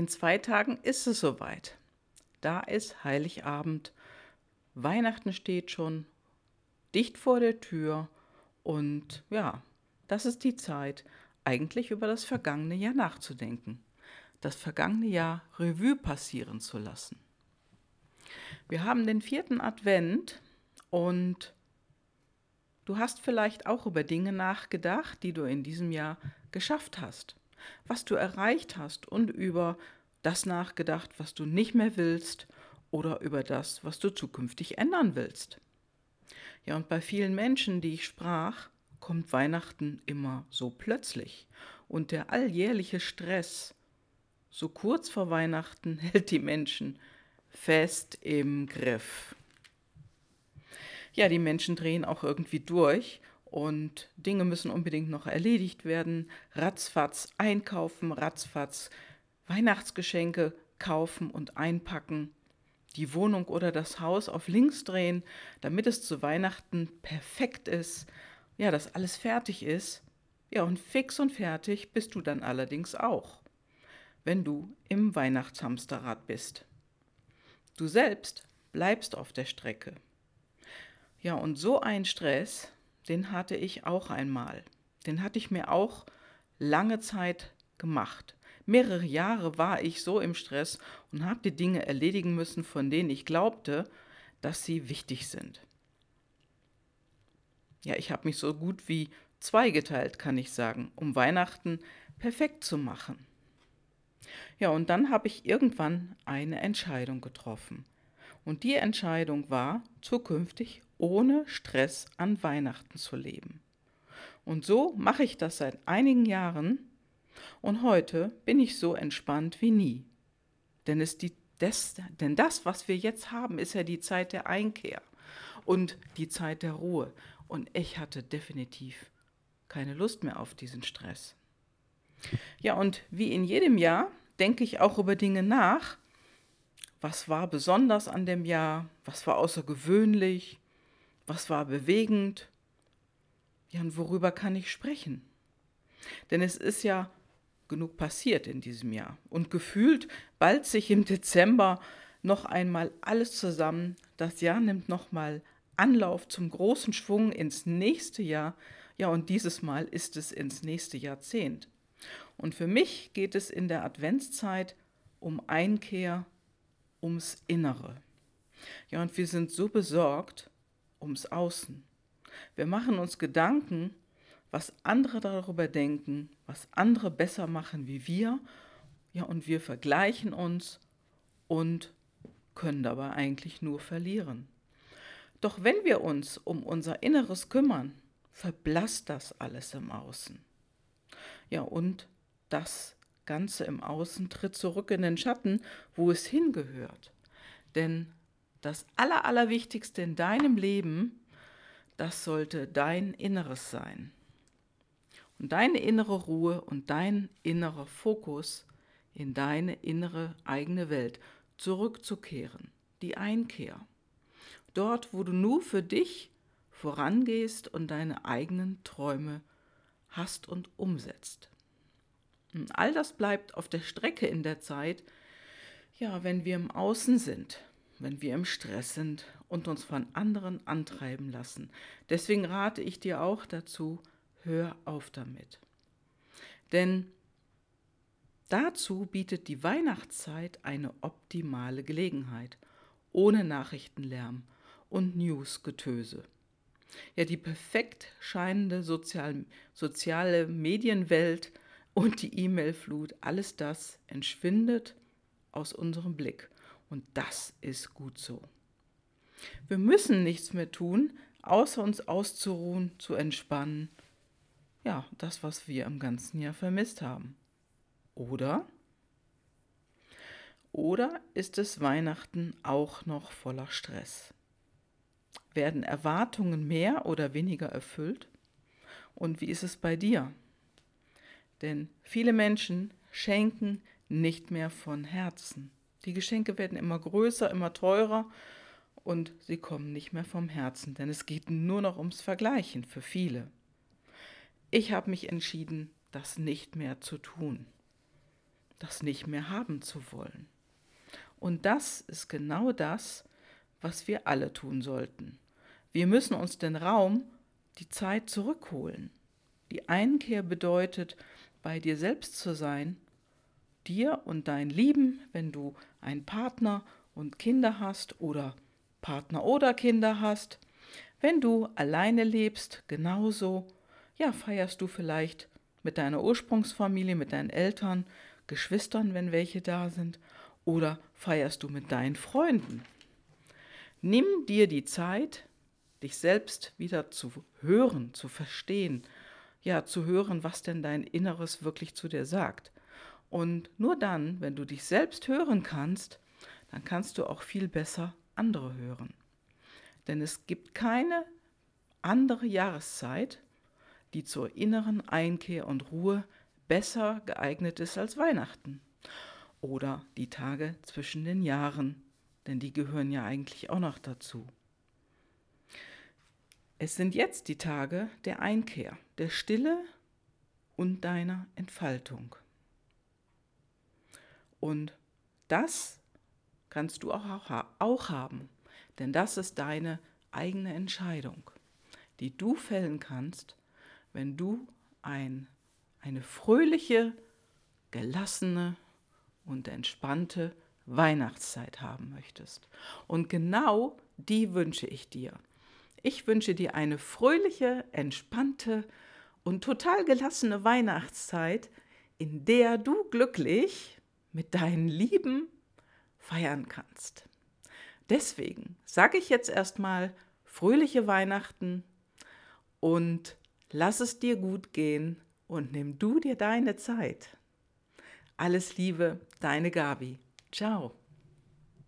In zwei Tagen ist es soweit. Da ist Heiligabend. Weihnachten steht schon dicht vor der Tür. Und ja, das ist die Zeit, eigentlich über das vergangene Jahr nachzudenken. Das vergangene Jahr Revue passieren zu lassen. Wir haben den vierten Advent und du hast vielleicht auch über Dinge nachgedacht, die du in diesem Jahr geschafft hast, was du erreicht hast und über das nachgedacht, was du nicht mehr willst oder über das, was du zukünftig ändern willst. Ja, und bei vielen Menschen, die ich sprach, kommt Weihnachten immer so plötzlich und der alljährliche Stress, so kurz vor Weihnachten, hält die Menschen fest im Griff. Ja, die Menschen drehen auch irgendwie durch und Dinge müssen unbedingt noch erledigt werden. Ratzfatz einkaufen, ratzfatz Weihnachtsgeschenke kaufen und einpacken, die Wohnung oder das Haus auf links drehen, damit es zu Weihnachten perfekt ist, ja, dass alles fertig ist. Ja, und fix und fertig bist du dann allerdings auch, wenn du im Weihnachtshamsterrad bist. Du selbst bleibst auf der Strecke. Ja, und so ein Stress, den hatte ich auch einmal. Den hatte ich mir auch lange Zeit gemacht. Mehrere Jahre war ich so im Stress und habe die Dinge erledigen müssen, von denen ich glaubte, dass sie wichtig sind. Ja, ich habe mich so gut wie zweigeteilt, kann ich sagen, um Weihnachten perfekt zu machen. Ja, und dann habe ich irgendwann eine Entscheidung getroffen. Und die Entscheidung war, zukünftig ohne Stress an Weihnachten zu leben. Und so mache ich das seit einigen Jahren und heute bin ich so entspannt wie nie. Denn, es die, das, denn das, was wir jetzt haben, ist ja die Zeit der Einkehr und die Zeit der Ruhe. Und ich hatte definitiv keine Lust mehr auf diesen Stress. Ja, und wie in jedem Jahr denke ich auch über Dinge nach. Was war besonders an dem Jahr? Was war außergewöhnlich? Was war bewegend? Ja, und worüber kann ich sprechen? Denn es ist ja genug passiert in diesem Jahr. Und gefühlt ballt sich im Dezember noch einmal alles zusammen. Das Jahr nimmt nochmal Anlauf zum großen Schwung ins nächste Jahr. Ja, und dieses Mal ist es ins nächste Jahrzehnt. Und für mich geht es in der Adventszeit um Einkehr, ums Innere. Ja, und wir sind so besorgt ums Außen. Wir machen uns Gedanken, was andere darüber denken, was andere besser machen wie wir. Ja, und wir vergleichen uns und können dabei eigentlich nur verlieren. Doch wenn wir uns um unser Inneres kümmern, verblasst das alles im Außen. Ja, und das Ganze im Außen tritt zurück in den Schatten, wo es hingehört. Denn das Aller, Allerwichtigste in deinem Leben, das sollte dein Inneres sein. Und deine innere Ruhe und dein innerer Fokus in deine innere eigene Welt zurückzukehren, die Einkehr. Dort, wo du nur für dich vorangehst und deine eigenen Träume hast und umsetzt. Und all das bleibt auf der Strecke in der Zeit, ja, wenn wir im Außen sind, wenn wir im Stress sind und uns von anderen antreiben lassen. Deswegen rate ich dir auch dazu, hör auf damit. Denn dazu bietet die Weihnachtszeit eine optimale Gelegenheit, ohne Nachrichtenlärm und Newsgetöse. Ja, die perfekt scheinende sozial, soziale Medienwelt und die E-Mail-Flut, alles das entschwindet aus unserem Blick. Und das ist gut so. Wir müssen nichts mehr tun, außer uns auszuruhen, zu entspannen. Ja, das, was wir im ganzen Jahr vermisst haben. Oder? Oder ist es Weihnachten auch noch voller Stress? Werden Erwartungen mehr oder weniger erfüllt? Und wie ist es bei dir? Denn viele Menschen schenken nicht mehr von Herzen. Die Geschenke werden immer größer, immer teurer und sie kommen nicht mehr vom Herzen, denn es geht nur noch ums Vergleichen für viele. Ich habe mich entschieden, das nicht mehr zu tun. das nicht mehr haben zu wollen. Und das ist genau das, was wir alle tun sollten. Wir müssen uns den Raum, die Zeit zurückholen. Die Einkehr bedeutet, bei dir selbst zu sein, dir und dein Lieben, wenn du einen Partner und Kinder hast oder Partner oder Kinder hast, wenn du alleine lebst, genauso, ja, feierst du vielleicht mit deiner Ursprungsfamilie, mit deinen Eltern, Geschwistern, wenn welche da sind, oder feierst du mit deinen Freunden. Nimm dir die Zeit, dich selbst wieder zu hören, zu verstehen, ja, zu hören, was denn dein Inneres wirklich zu dir sagt. Und nur dann, wenn du dich selbst hören kannst, dann kannst du auch viel besser andere hören. Denn es gibt keine andere Jahreszeit, die zur inneren Einkehr und Ruhe besser geeignet ist als Weihnachten oder die Tage zwischen den Jahren, denn die gehören ja eigentlich auch noch dazu. Es sind jetzt die Tage der Einkehr, der Stille und deiner Entfaltung. Und das kannst du auch, auch haben, denn das ist deine eigene Entscheidung, die du fällen kannst, wenn du ein, eine fröhliche, gelassene und entspannte Weihnachtszeit haben möchtest. Und genau die wünsche ich dir. Ich wünsche dir eine fröhliche, entspannte und total gelassene Weihnachtszeit, in der du glücklich mit deinen Lieben feiern kannst. Deswegen sage ich jetzt erstmal fröhliche Weihnachten und lass es dir gut gehen und nimm du dir deine Zeit. Alles Liebe, deine Gabi. Ciao.